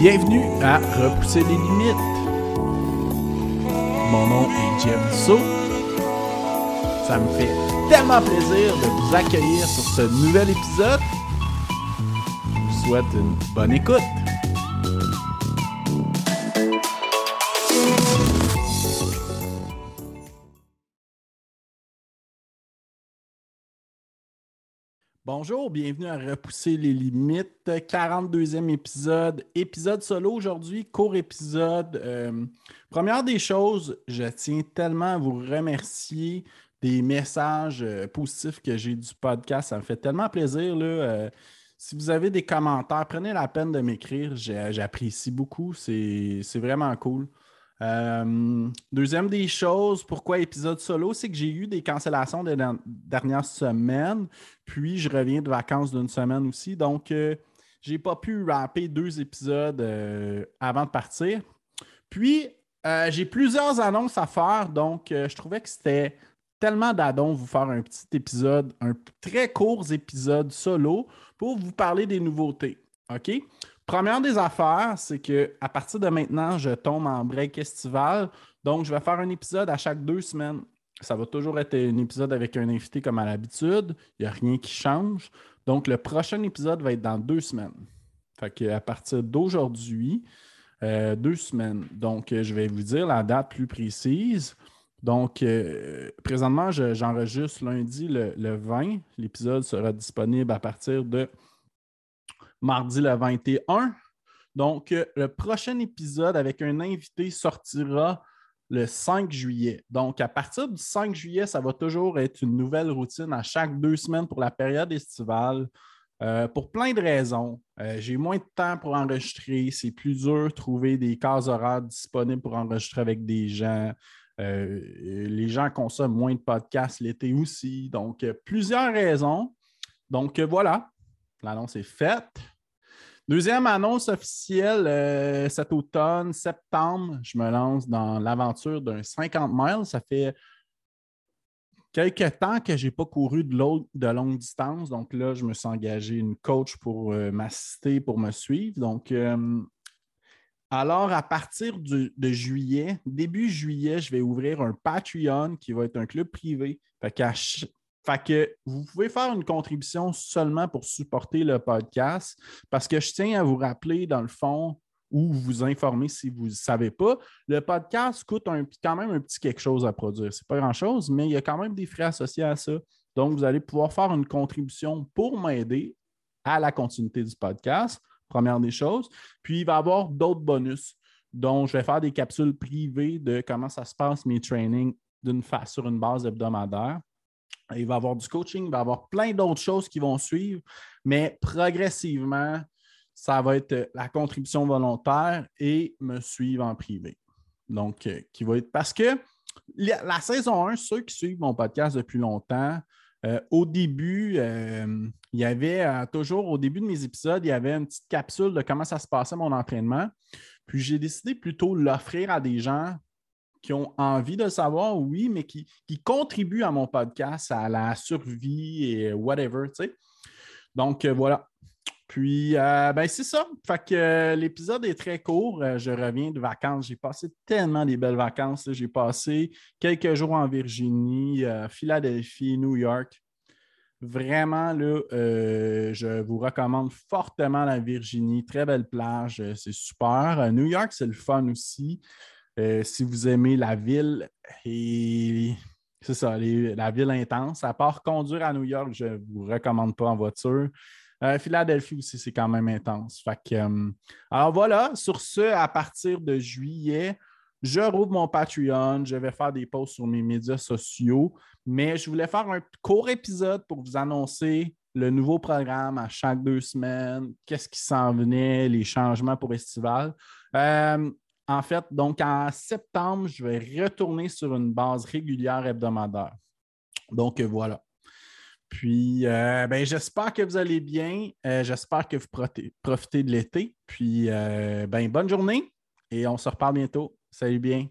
Bienvenue à Repousser les limites. Mon nom est Jeff So. Ça me fait tellement plaisir de vous accueillir sur ce nouvel épisode. Je vous souhaite une bonne écoute. Bonjour, bienvenue à Repousser les limites, 42e épisode, épisode solo aujourd'hui, court épisode. Euh, première des choses, je tiens tellement à vous remercier des messages euh, positifs que j'ai du podcast. Ça me fait tellement plaisir. Euh, si vous avez des commentaires, prenez la peine de m'écrire. J'apprécie beaucoup. C'est vraiment cool. Euh, deuxième des choses, pourquoi épisode solo, c'est que j'ai eu des cancellations des dernières semaines, puis je reviens de vacances d'une semaine aussi, donc euh, j'ai pas pu rapper deux épisodes euh, avant de partir. Puis j'ai plusieurs annonces à faire, donc je trouvais que c'était tellement d'adon vous faire un petit épisode, un très court épisode solo pour vous parler des nouveautés. OK? Première des affaires, c'est que à partir de maintenant, je tombe en break estival. Donc, je vais faire un épisode à chaque deux semaines. Ça va toujours être un épisode avec un invité comme à l'habitude. Il n'y a rien qui change. Donc, le prochain épisode va être dans deux semaines. Fait qu'à partir d'aujourd'hui, euh, deux semaines. Donc, euh, je vais vous dire la date plus précise. Donc, euh, présentement, j'enregistre lundi le 20. L'épisode sera disponible à partir de mardi le 21. Donc, euh, le prochain épisode avec un invité sortira le 5 juillet. Donc, à partir du 5 juillet, ça va toujours être une nouvelle routine à chaque deux semaines pour la période estivale. Euh, pour plein de raisons. Euh, j'ai moins de temps pour enregistrer. C'est plus dur de trouver des cases horaires disponibles pour enregistrer avec des gens. les gens consomment moins de podcasts l'été aussi. Donc, plusieurs raisons. Donc, voilà, l'annonce est faite. Deuxième annonce officielle euh, cet automne, septembre, je me lance dans l'aventure d'un 50 miles. Ça fait quelques temps que je n'ai pas couru de, de, longue distance. Donc là, je me suis engagé une coach pour euh, m'assister, pour me suivre. Donc, euh, alors, à partir de juillet, début juillet, je vais ouvrir un Patreon qui va être un club privé. Fait fait que vous pouvez faire une contribution seulement pour supporter le podcast parce que je tiens à vous rappeler, dans le fond, ou vous informer si vous ne savez pas, le podcast coûte quand même un petit quelque chose à produire. Ce n'est pas grand-chose, mais il y a quand même des frais associés à ça. Donc, vous allez pouvoir faire une contribution pour m'aider à la continuité du podcast, première des choses. Puis, il va y avoir d'autres bonus. dont je vais faire des capsules privées de comment ça se passe, mes trainings, d'une sur une base hebdomadaire. Il va y avoir du coaching, il va y avoir plein d'autres choses qui vont suivre, mais progressivement, ça va être la contribution volontaire et me suivre en privé. Donc, euh, qui va être parce que la, saison 1, ceux qui suivent mon podcast depuis longtemps, euh, au début, euh, il y avait toujours, au début de mes épisodes, il y avait une petite capsule de comment ça se passait mon entraînement. Puis j'ai décidé plutôt de l'offrir à des gens qui ont envie de savoir, oui, mais qui, contribuent à mon podcast, à la survie et whatever, tu sais. Donc, euh, voilà. Puis, euh, ben, c'est ça. Fait que euh, l'épisode est très court. je reviens de vacances. J'ai passé tellement des belles vacances. J'ai passé quelques jours en Virginie, Philadelphie, New York. Vraiment, là, je vous recommande fortement la Virginie. Très belle plage. C'est super. New York, c'est le fun aussi. Euh, si vous aimez la ville et c'est ça, la ville intense, à part conduire à New York, je ne vous recommande pas en voiture. Euh, Philadelphie aussi, c'est quand même intense. Euh, alors voilà, sur ce, à partir de juillet, je rouvre mon Patreon, je vais faire des posts sur mes médias sociaux, mais je voulais faire un court épisode pour vous annoncer le nouveau programme à chaque deux semaines, qu'est-ce qui s'en venait, les changements pour Estival. En fait, donc en septembre, je vais retourner sur une base régulière hebdomadaire. Donc euh, voilà. Puis, euh, ben, j'espère que vous allez bien. Euh, j'espère que vous profitez de l'été. Puis, ben, bonne journée et on se reparle bientôt. Salut bien.